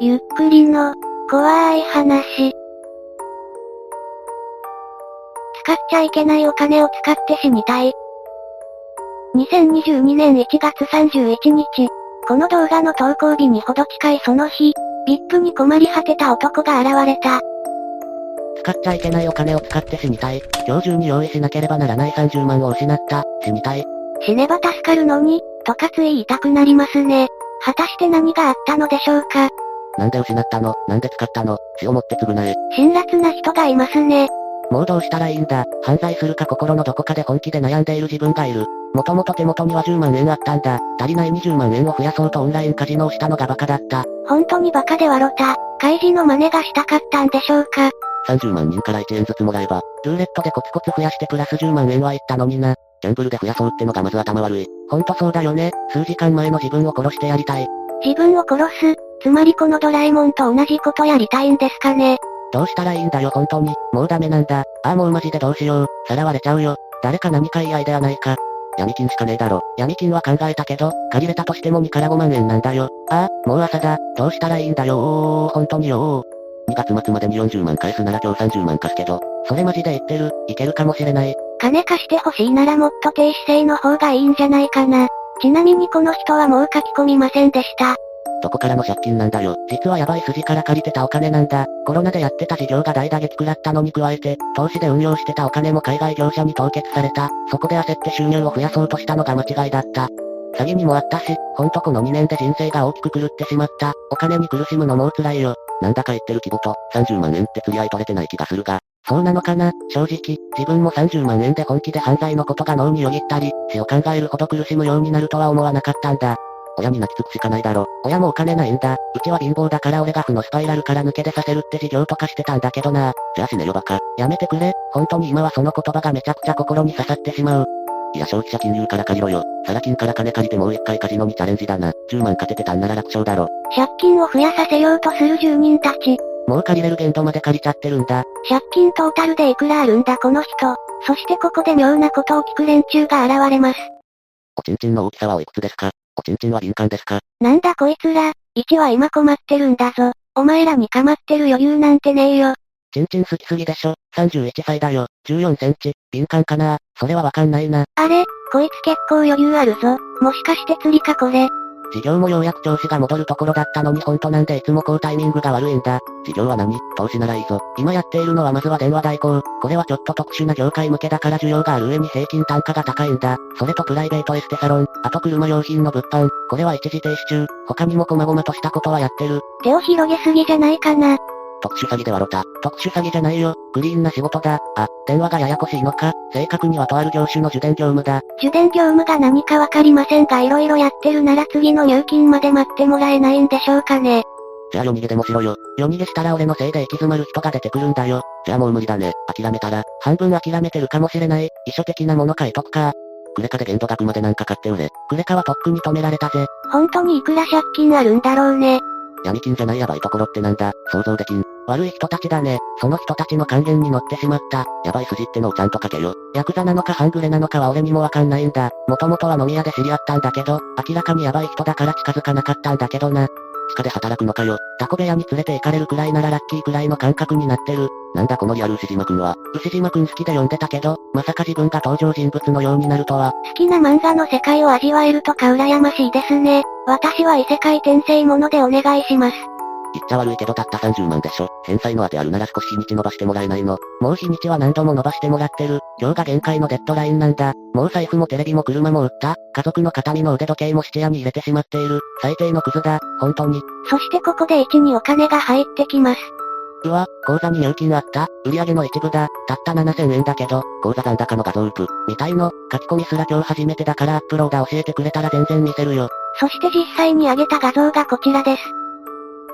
ゆっくりの、怖い話。使っちゃいけないお金を使って死にたい。2022年1月31日、この動画の投稿日にほど近いその日、VIP に困り果てた男が現れた。使っちゃいけないお金を使って死にたい。今日中に用意しなければならない30万を失った。死にたい。死ねば助かるのに、とかつい言いたくなりますね。果たして何があったのでしょうかなんで失ったの？なんで使ったの？死をもって償え。辛辣な人がいますね。もうどうしたらいいんだ犯罪するか心のどこかで本気で悩んでいる自分がいる。もともと手元には10万円あったんだ。足りない20万円を増やそうとオンラインカジノをしたのがバカだった。本当にバカで笑った。開示の真似がしたかったんでしょうか30万人から1円ずつもらえば、ルーレットでコツコツ増やしてプラス10万円はいったのにな。ギャンブルで増やそうってのがまず頭悪い。ほんとそうだよね。数時間前の自分を殺してやりたい。自分を殺すつまりこのドラえもんと同じことやりたいんですかね。どうしたらいいんだよ本当に。もうダメなんだ。ああもうマジでどうしよう。さらわれちゃうよ。誰か何かいいアイデアないか。闇金しかねえだろ。闇金は考えたけど、借りれたとしても2から5万円なんだよ。ああ、もう朝だ。どうしたらいいんだよおー、本当によー。2月末までに40万返すなら今日30万貸すけど、それマジで言ってる。いけるかもしれない。金貸してほしいならもっと低姿勢の方がいいんじゃないかな。ちなみにこの人はもう書き込みませんでした。どこからの借金なんだよ。実はヤバい筋から借りてたお金なんだ。コロナでやってた事業が大打撃食らったのに加えて、投資で運用してたお金も海外業者に凍結された。そこで焦って収入を増やそうとしたのが間違いだった。詐欺にもあったし、ほんとこの2年で人生が大きく狂ってしまった。お金に苦しむのも辛いよ。なんだか言ってる規模と、30万円って釣り合い取れてない気がするが。そうなのかな？正直、自分も30万円で本気で犯罪のことが脳によぎったり、死を考えるほど苦しむようになるとは思わなかったんだ。親に泣きつくしかないだろ。親もお金ないんだ。うちは貧乏だから俺が負のスパイラルから抜け出させるって事業とかしてたんだけどな。じゃあ死ねよバカ。やめてくれ。本当に今はその言葉がめちゃくちゃ心に刺さってしまう。いや消費者金融から借りろよ。サラ金から金借りてもう一回カジノにチャレンジだな。10万勝ててたんなら楽勝だろ。借金を増やさせようとする住人たち。もう借りれる限度まで借りちゃってるんだ。借金トータルでいくらあるんだこの人。そしてここで妙なことを聞く連中が現れます。おちんちんの大きさはおいくつですか？おちんちんは敏感ですか？なんだこいつら、1は今困ってるんだぞ。お前らに構ってる余裕なんてねえよ。ちんちん好きすぎでしょ？31歳だよ。14センチ。敏感かな？それはわかんないな。あれ？こいつ結構余裕あるぞ。もしかして釣りかこれ？事業もようやく調子が戻るところだったのに本当なんでいつもこうタイミングが悪いんだ。事業は何？投資ならいいぞ。今やっているのはまずは電話代行。これはちょっと特殊な業界向けだから需要がある上に平均単価が高いんだ。それとプライベートエステサロン、あと車用品の物販。これは一時停止中。他にも細々としたことはやってる。手を広げすぎじゃないかな。特殊詐欺で笑った。特殊詐欺じゃないよ。クリーンな仕事だ。あ、電話がややこしいのか。正確にはとある業種の受電業務だ。受電業務が何かわかりませんが色々やってるなら次の入金まで待ってもらえないんでしょうかね。じゃあ夜逃げでもしろよ。夜逃げしたら俺のせいで行き詰まる人が出てくるんだよ。じゃあもう無理だね。諦めたら、半分諦めてるかもしれない。遺書的なもの買いとくか。クレカで限度額までなんか買って売れ。クレカはとっくに止められたぜ。本当にいくら借金あるんだろうね。闇金じゃないやばいところってなんだ？想像できん。悪い人たちだね。その人たちの還元に乗ってしまった。やばい筋ってのをちゃんと書けよ。ヤクザなのか半グレなのかは俺にもわかんないんだ。もともとは飲み屋で知り合ったんだけど、明らかにヤバい人だから近づかなかったんだけどな。地下で働くのかよ。タコ部屋に連れて行かれるくらいならラッキーくらいの感覚になってる。なんだこのリアル牛島くんは。牛島くん好きで読んでたけど、まさか自分が登場人物のようになるとは。好きな漫画の世界を味わえるとか羨ましいですね。私は異世界転生ものでお願いします。言っちゃ悪いけどたった30万でしょ。返済の当てあるなら少し日にち伸ばしてもらえないの。もう日にちは何度も伸ばしてもらってる。今日が限界のデッドラインなんだ。もう財布もテレビも車も売った。家族の形見の腕時計も質屋に入れてしまっている。最低のクズだ。本当に。そしてここで1にお金が入ってきます。うわ、口座に入金あった売上の一部だ。たった7000円だけど、口座残高の画像ウープ。みたいの、書き込みすら今日初めてだからアップローダー教えてくれたら全然見せるよ。そして実際に上げた画像がこちらです。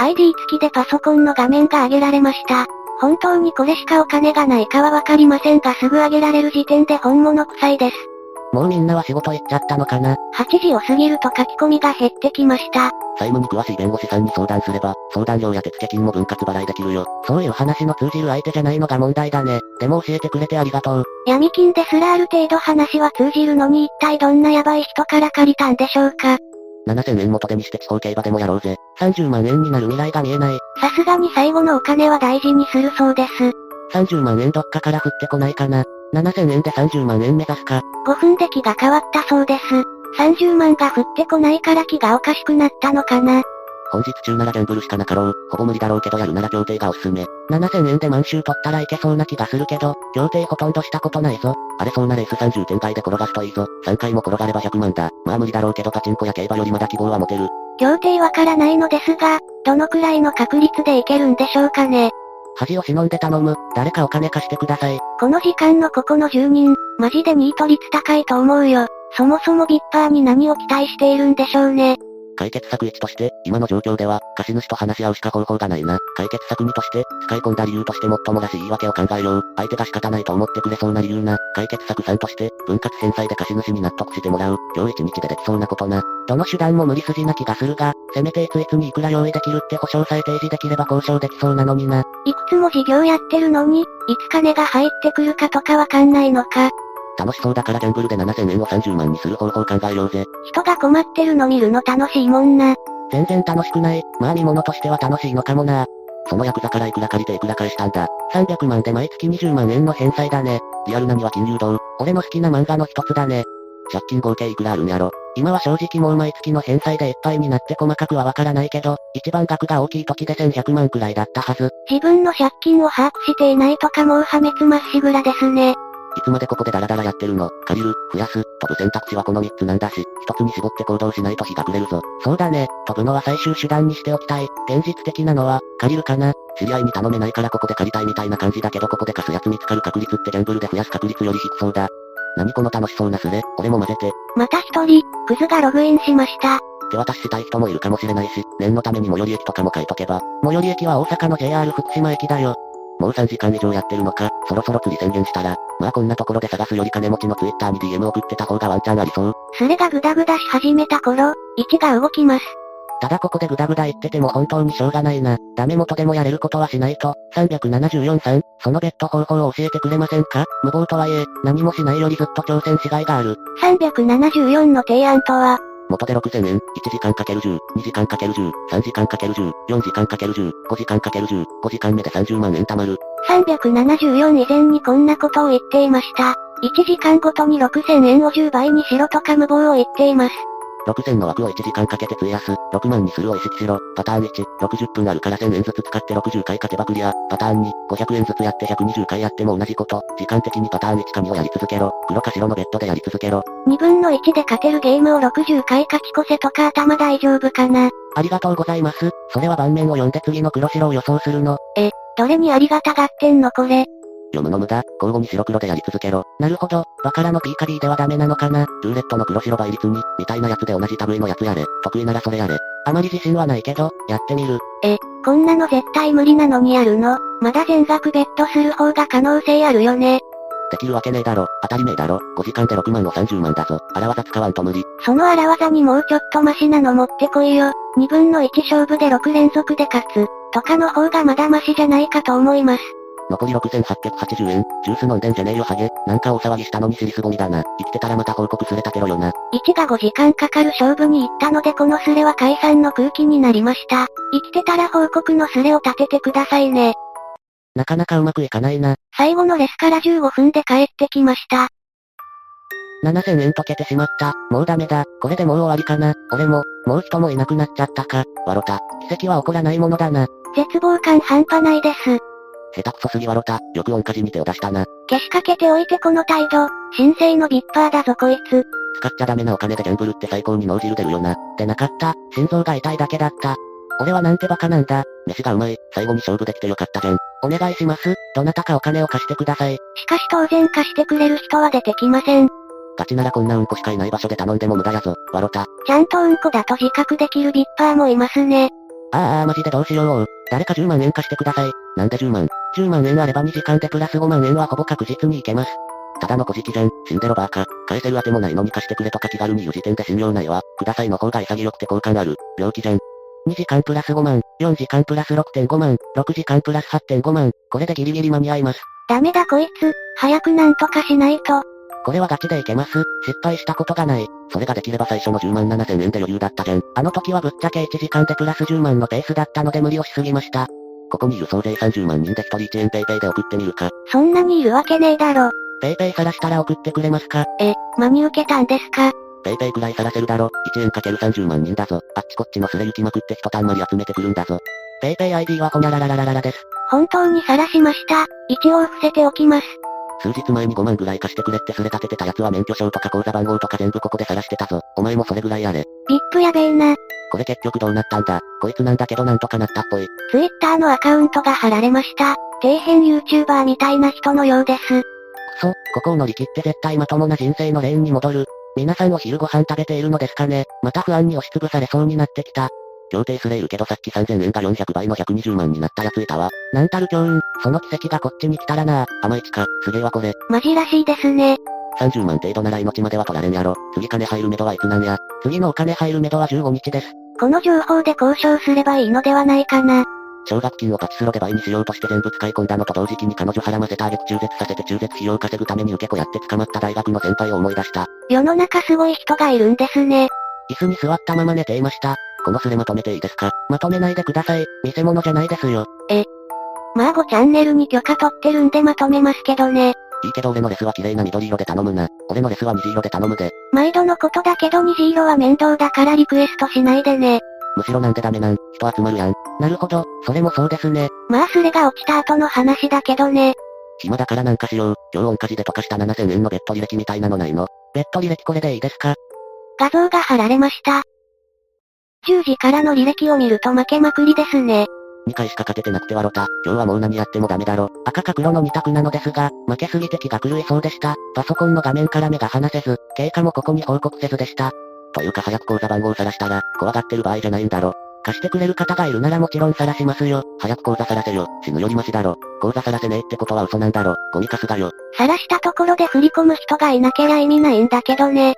ID 付きでパソコンの画面が上げられました。本当にこれしかお金がないかはわかりませんがすぐ上げられる時点で本物臭いです。もうみんなは仕事行っちゃったのかな ?8 時を過ぎると書き込みが減ってきました。債務に詳しい弁護士さんに相談すれば、相談料や手付金も分割払いできるよ。そういう話の通じる相手じゃないのが問題だね。でも教えてくれてありがとう。闇金ですらある程度話は通じるのに一体どんなヤバい人から借りたんでしょうか7000円元手にして地方競馬でもやろうぜ。30万円になる未来が見えない。さすがに最後のお金は大事にするそうです。30万円どっかから降ってこないかな。7000円で30万円目指すか。5分で気が変わったそうです。30万が降ってこないから気がおかしくなったのかな。本日中ならギャンブルしかなかろう。ほぼ無理だろうけどやるなら協定がおすすめ。7000円で満州取ったらいけそうな気がするけど、協定ほとんどしたことないぞ。荒れそうなレース30点外で転がすといいぞ。3回も転がれば100万だ。まあ無理だろうけどパチンコや競馬よりまだ希望は持てる。協定わからないのですが、どのくらいの確率でいけるんでしょうかね。恥を忍んで頼む。誰かお金貸してください。この時間のここの住人、マジでニート率高いと思うよ。そもそもビッパーに何を期待しているんでしょうね。解決策1として、今の状況では、貸主と話し合うしか方法がないな。解決策2として、使い込んだ理由として最もらしい言い訳を考えよう。相手が仕方ないと思ってくれそうな理由な。解決策3として、分割返済で貸主に納得してもらう。今日1日でできそうなことな。どの手段も無理筋な気がするが、せめていついつにいくら用意できるって保証さえ提示できれば交渉できそうなのにな。いくつも事業やってるのに、いつ金が入ってくるかとかわかんないのか。楽しそうだからギャンブルで7000円を30万にする方法考えようぜ。人が困ってるの見るの楽しいもんな。全然楽しくない。まあ見物としては楽しいのかもな。そのヤクザからいくら借りていくら返したんだ。300万で毎月20万円の返済だね。リアルなには金融道。俺の好きな漫画の一つだね。借金合計いくらあるんやろ。今は正直もう毎月の返済でいっぱいになって細かくはわからないけど、一番額が大きい時で1100万くらいだったはず。自分の借金を把握していないとかもう破滅まっしぐらですね。いつまでここでダラダラやってるの？借りる、増やす、飛ぶ選択肢はこの3つなんだし、一つに絞って行動しないと日が暮れるぞ。そうだね、飛ぶのは最終手段にしておきたい。現実的なのは、借りるかな？知り合いに頼めないからここで借りたいみたいな感じだけどここで貸すやつ見つかる確率ってギャンブルで増やす確率より低そうだ。何この楽しそうなスレ、俺も混ぜて。また一人、クズがログインしました。手渡ししたい人もいるかもしれないし、念のために最寄り駅とかも書いとけば。最寄り駅は大阪の JR 福島駅だよ。もう3時間以上やってるのか、そろそろ釣り宣言したら、まあこんなところで探すより金持ちの Twitter に DM 送ってた方がワンチャンありそう。スレがグダグダし始めた頃、1が動きます。ただここでグダグダ言ってても本当にしょうがないな。ダメ元でもやれることはしないと。374さん、そのベッド方法を教えてくれませんか？無謀とはいえ、何もしないよりずっと挑戦しがいがある。374の提案とは、元で6000円、1時間かける10、2時間かける10、3時間かける10、4時間かける10、5時間かける10、5時間目で30万円貯まる。374以前にこんなことを言っていました。1時間ごとに6000円を10倍にしろとか無謀を言っています。6000の枠を1時間かけて費やす。6万にするを意識しろ。パターン1、60分あるから1000円ずつ使って60回勝てばクリア。パターン2、500円ずつやって120回やっても同じこと。時間的にパターン1か2をやり続けろ。黒か白のベッドでやり続けろ。2分の1で勝てるゲームを60回勝ち越せとか頭大丈夫かな。ありがとうございます。それは盤面を読んで次の黒白を予想するの。どれにありがたがってんのこれ。読むの無駄。交互に白黒でやり続けろ。なるほど。バカラの P か B ではダメなのかな。ルーレットの黒白倍率に、みたいなやつで同じ類のやつやれ。得意ならそれやれ。あまり自信はないけど、やってみる。こんなの絶対無理なのにやるの？まだ全額ベットする方が可能性あるよね。できるわけねえだろ。当たり前だろ。5時間で6万の30万だぞ。荒技使わんと無理。その荒技にもうちょっとマシなの持ってこいよ。2分の1勝負で6連続で勝つ。とかの方がまだマシじゃないかと思います。残り6880円。ジュース飲んでんじゃねえよハゲ。なんか大騒ぎしたのに尻すぼみだな。生きてたらまた報告すれたけろよな。1が5時間かかる勝負に行ったのでこのスレは解散の空気になりました。生きてたら報告のスレを立ててくださいね。なかなかうまくいかないな。最後のレスから15分で帰ってきました。7000円溶けてしまった。もうダメだ。これでもう終わりかな。俺も、もう人もいなくなっちゃったか。わろた。奇跡は起こらないものだな。絶望感半端ないです。下手くそすぎわろた。よく音火事に手を出したな。消しかけておいてこの態度。神聖のビッパーだぞこいつ。使っちゃダメなお金でギャンブルって最高に脳汁出るよな。でなかった。心臓が痛いだけだった。俺はなんてバカなんだ。飯がうまい。最後に勝負できてよかったじゃん。お願いします。どなたかお金を貸してください。しかし当然貸してくれる人は出てきません。ガチならこんなうんこしかいない場所で頼んでも無駄やぞ。わろた。ちゃんとうんこだと自覚できるビッパーもいますね。あーあーマジでどうしよう。誰か10万円貸してください。なんで10万 ?10 万円あれば2時間でプラス5万円はほぼ確実にいけます。ただの小じじゃん。死んでろバーカ。返せる当てもないのに貸してくれとか気軽に言う時点で信用ないわ。くださいの方が潔くて好感ある。病気じゃん。2時間プラス5万、4時間プラス6.5万、6時間プラス8.5万、これでギリギリ間に合います。ダメだこいつ、早くなんとかしないと。これはガチでいけます。失敗したことがない。それができれば最初の10万7千円で余裕だったじゃん。あの時はぶっちゃけ1時間でプラス10万のペースだったので無理をしすぎました。ここにいる総勢30万人で1人1円 PayPayで送ってみるか。そんなにいるわけねえだろ。 PayPayさらしたら送ってくれますかえ、真に受けたんですか？ PayPayくらいさらせるだろ。1円かける30万人だぞ。あっちこっちのすれ行きまくって一たんまり集めてくるんだぞ。ペイペイ ID はほにゃららららららです。本当に晒しました。一応伏せておきます。数日前に5万ぐらい貸してくれってスレ立ててた奴は免許証とか口座番号とか全部ここで晒してたぞ。お前もそれぐらいやれ。ビップやべえな。これ結局どうなったんだこいつなんだけどなんとかなったっぽい。ツイッターのアカウントが貼られました。底辺 YouTuber みたいな人のようです。くそ、ここを乗り切って絶対まともな人生のレーンに戻る。皆さんお昼ご飯食べているのですかねまた不安に押しつぶされそうになってきた。協定すれるけどさっき3000円が400倍の120万になったやついたわ。なんたる強運、その奇跡がこっちに来たらな甘いちか、すげえわこれ。マジらしいですね。30万程度なら命までは取られんやろ。次金入るめどはいつなんや。次のお金入るめどは15日です。この情報で交渉すればいいのではないかな。奨学金をパチスロで倍にしようとして全部使い込んだのと同時期に彼女払ませたあげく中絶させて中絶費用を稼ぐために受け子やって捕まった大学の先輩を思い出した。世の中すごい人がいるんですね。椅子に座ったまま寝ていました。このスレまとめていいですか？まとめないでください。見せ物じゃないですよ。まあ5チャンネルに許可取ってるんでまとめますけどね。いいけど俺のレスは綺麗な緑色で頼むな。俺のレスは虹色で頼むで。毎度のことだけど虹色は面倒だからリクエストしないでね。むしろなんでダメなん？人集まるやん。なるほど、それもそうですね。まあスレが落ちた後の話だけどね。暇だからなんかしよう。今日オン火事で溶かした7000円のベッド履歴みたいなのないの？ベッド履歴これでいいですか？画像が貼られました。10時からの履歴を見ると負けまくりですね。2回しか勝ててなくて笑った。今日はもう何やってもダメだろ。赤か黒の2択なのですが、負けすぎて気が狂いそうでした。パソコンの画面から目が離せず、経過もここに報告せずでした。というか早く口座番号晒したら、怖がってる場合じゃないんだろ。貸してくれる方がいるならもちろん晒しますよ。早く口座晒せよ。死ぬよりマシだろ。口座晒せねえってことは嘘なんだろ。ゴミカスだよ。晒したところで振り込む人がいなけりゃ意味ないんだけどね。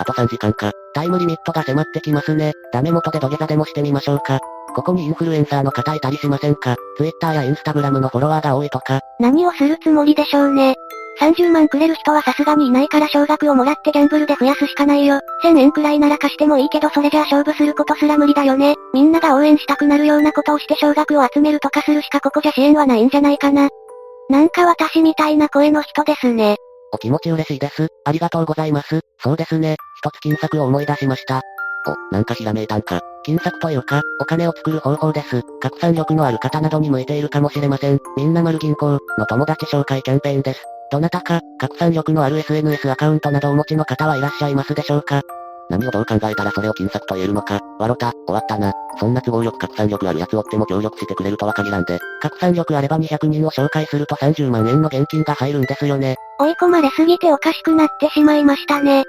あと3時間か。タイムリミットが迫ってきますね。ダメ元で土下座でもしてみましょうか。ここにインフルエンサーの方いたりしませんか ?Twitter や Instagram のフォロワーが多いとか。何をするつもりでしょうね。30万くれる人はさすがにいないから少額をもらってギャンブルで増やすしかないよ。1000円くらいなら貸してもいいけどそれじゃあ勝負することすら無理だよね。みんなが応援したくなるようなことをして少額を集めるとかするしかここじゃ支援はないんじゃないかな。なんか私みたいな声の人ですね。お気持ち嬉しいです。ありがとうございます。そうですね。一つ金策を思い出しました。お、なんかひらめいたんか。金策というか、お金を作る方法です。拡散力のある方などに向いているかもしれません。みんな丸銀行の友達紹介キャンペーンです。どなたか、拡散力のある SNS アカウントなどお持ちの方はいらっしゃいますでしょうか何をどう考えたらそれを金策と言えるのか。わろた、終わったな。そんな都合よく拡散力ある奴をっても協力してくれるとは限らんで。拡散力あれば200人を紹介すると30万円の現金が入るんですよね。追い込まれすぎておかしくなってしまいましたね。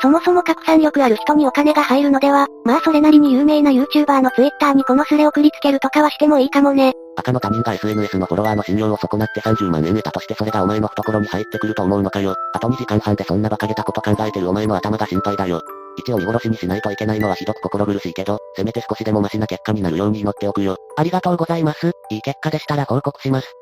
そもそも拡散力ある人にお金が入るのでは、まあそれなりに有名な YouTuber の Twitter にこのスレ送りつけるとかはしてもいいかもね。赤の他人が SNS のフォロワーの信用を損なって30万円得たとしてそれがお前の懐に入ってくると思うのかよ。あと2時間半でそんな馬鹿げたこと考えてるお前の頭が心配だよ。一応見殺しにしないといけないのはひどく心苦しいけど、せめて少しでもマシな結果になるように祈っておくよ。ありがとうございます。いい結果でしたら報告します。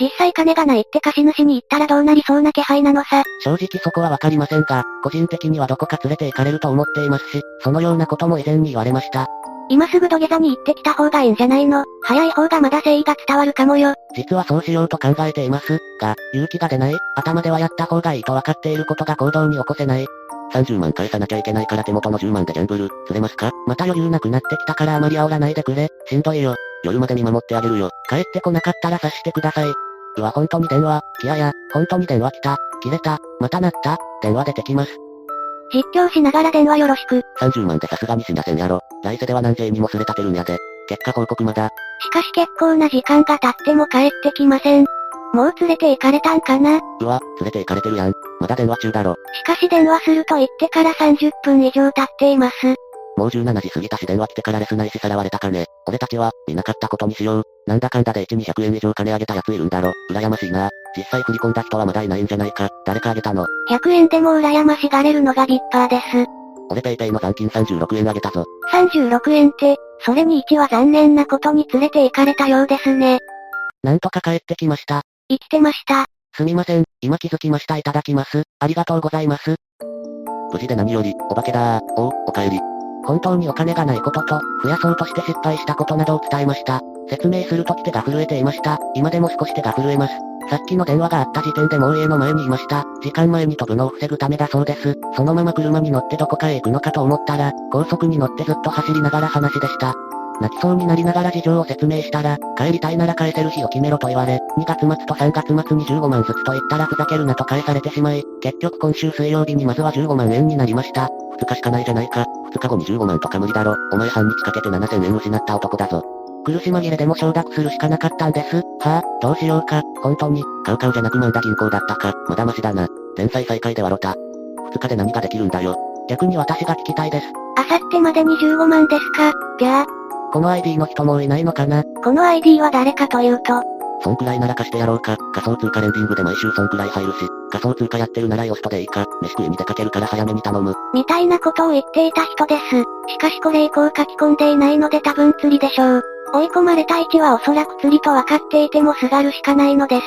実際金がないって貸主に言ったらどうなりそうな気配なのさ。正直そこはわかりませんが、個人的にはどこか連れて行かれると思っていますし、そのようなことも以前に言われました。今すぐ土下座に行ってきた方がいいんじゃないの早い方がまだ誠意が伝わるかもよ。実はそうしようと考えています。が、勇気が出ない頭ではやった方がいいと分かっていることが行動に起こせない。30万返さなきゃいけないから手元の10万でギャンブル、釣れますか？また余裕なくなってきたからあまり煽らないでくれ。しんどいよ。夜まで見守ってあげるよ。帰ってこなかったら察してください。うわ、本当に電話、来やや、本当に電話来た、切れた、また鳴った、電話出てきます。実況しながら電話よろしく。30万でさすがにしなせんやろ。来世では何千にもすれ立てるんやで。結果報告まだ。しかし結構な時間が経っても帰ってきません。もう連れて行かれたんかな？うわ、連れて行かれてるやん。まだ電話中だろ。しかし電話すると言ってから30分以上経っています。もう17時過ぎたし電話来てからレスないしさらわれたかね。俺たちは、見なかったことにしよう。なんだかんだで1、200円以上金あげたやついるんだろ。羨ましいな。実際振り込んだ人はまだいないんじゃないか。誰かあげたの。100円でも羨ましがれるのがビッパーです。俺ペイペイの残金36円あげたぞ。36円って、それに1は残念なことに連れて行かれたようですね。なんとか帰ってきました。生きてました。すみません、今気づきましたいただきます。ありがとうございます。無事で何より、お化けだー。おう、お帰り。本当にお金がないことと、増やそうとして失敗したことなどを伝えました。説明するとき手が震えていました。今でも少し手が震えます。さっきの電話があった時点でもう家の前にいました。時間前に飛ぶのを防ぐためだそうです。そのまま車に乗ってどこかへ行くのかと思ったら、高速に乗ってずっと走りながら話でした。泣きそうになりながら事情を説明したら、帰りたいなら返せる日を決めろと言われ、2月末と3月末に15万ずつと言ったらふざけるなと返されてしまい、結局今週水曜日にまずは15万円になりました。2日しかないじゃないか。2日後に15万とか無理だろ。お前半日かけて7000円失った男だぞ。苦し紛れでも承諾するしかなかったんです。はあ、どうしようか。本当に、買う買うじゃなく万田銀行だったか。まだマシだな。連載再開で笑った。2日で何ができるんだよ。逆に私が聞きたいです。あさってまでに15万ですかぴゃー。この ID の人もいないのかな？この ID は誰かというと、そんくらいなら貸してやろうか。仮想通貨レンディングで毎週そんくらい入るし、仮想通貨やってるならヨストでいいか。飯食いに出かけるから早めに頼む。みたいなことを言っていた人です。しかしこれ以降書き込んでいないので多分釣りでしょう。追い込まれた位置はおそらく釣りと分かっていてもすがるしかないのです。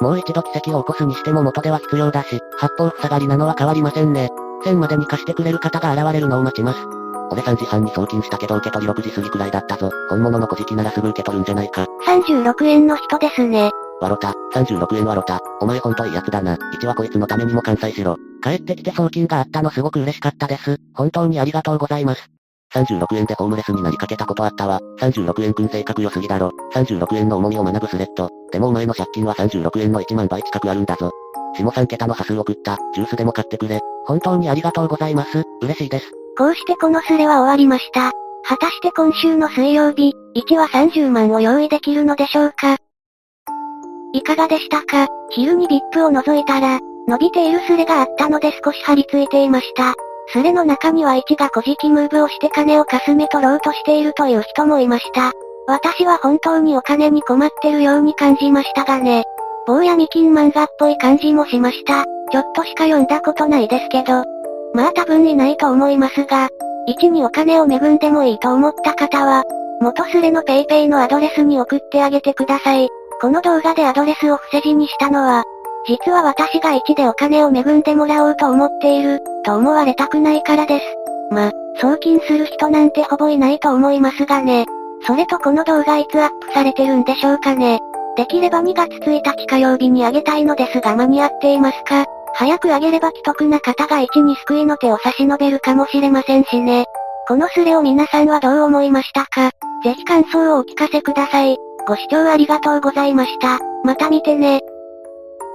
もう一度奇跡を起こすにしても元では必要だし、八方塞がりなのは変わりませんね。1000までに貸してくれる方が現れるのを待ちます。俺3時半に送金したけど受け取り6時過ぎくらいだったぞ。本物の小じならすぐ受け取るんじゃないか。36円の人ですね。わろた、36円わろた。お前ほんといいやつだな。一はこいつのためにも完済しろ。帰ってきて送金があったのすごく嬉しかったです。本当にありがとうございます。36円でホームレスになりかけたことあったわ。36円くん性格良すぎだろ。36円の重みを学ぶスレッド。でもお前の借金は36円の1万倍近くあるんだぞ。下3桁の端数送った。ジュースでも買ってくれ。本当にありがとうございます。嬉しいです。こうしてこのスレは終わりました。果たして今週の水曜日、1は30万を用意できるのでしょうか？いかがでしたか？昼に VIP を除いたら、伸びているスレがあったので少し張り付いていました。スレの中には1が小じムーブをして金をかすめ取ろうとしているという人もいました。私は本当にお金に困ってるように感じましたがね。坊やみ金漫画っぽい感じもしました。ちょっとしか読んだことないですけど。まあ多分いないと思いますが、1にお金を恵んでもいいと思った方は、元スレの PayPay のアドレスに送ってあげてください。この動画でアドレスを伏せ字にしたのは、実は私が1でお金を恵んでもらおうと思っている、と思われたくないからです。ま、送金する人なんてほぼいないと思いますがね。それとこの動画いつアップされてるんでしょうかね。できれば2月1日火曜日にあげたいのですが間に合っていますか？早くあげれば既得な方が一に救いの手を差し伸べるかもしれませんしね。このスレを皆さんはどう思いましたか？ぜひ感想をお聞かせください。ご視聴ありがとうございました。また見てね。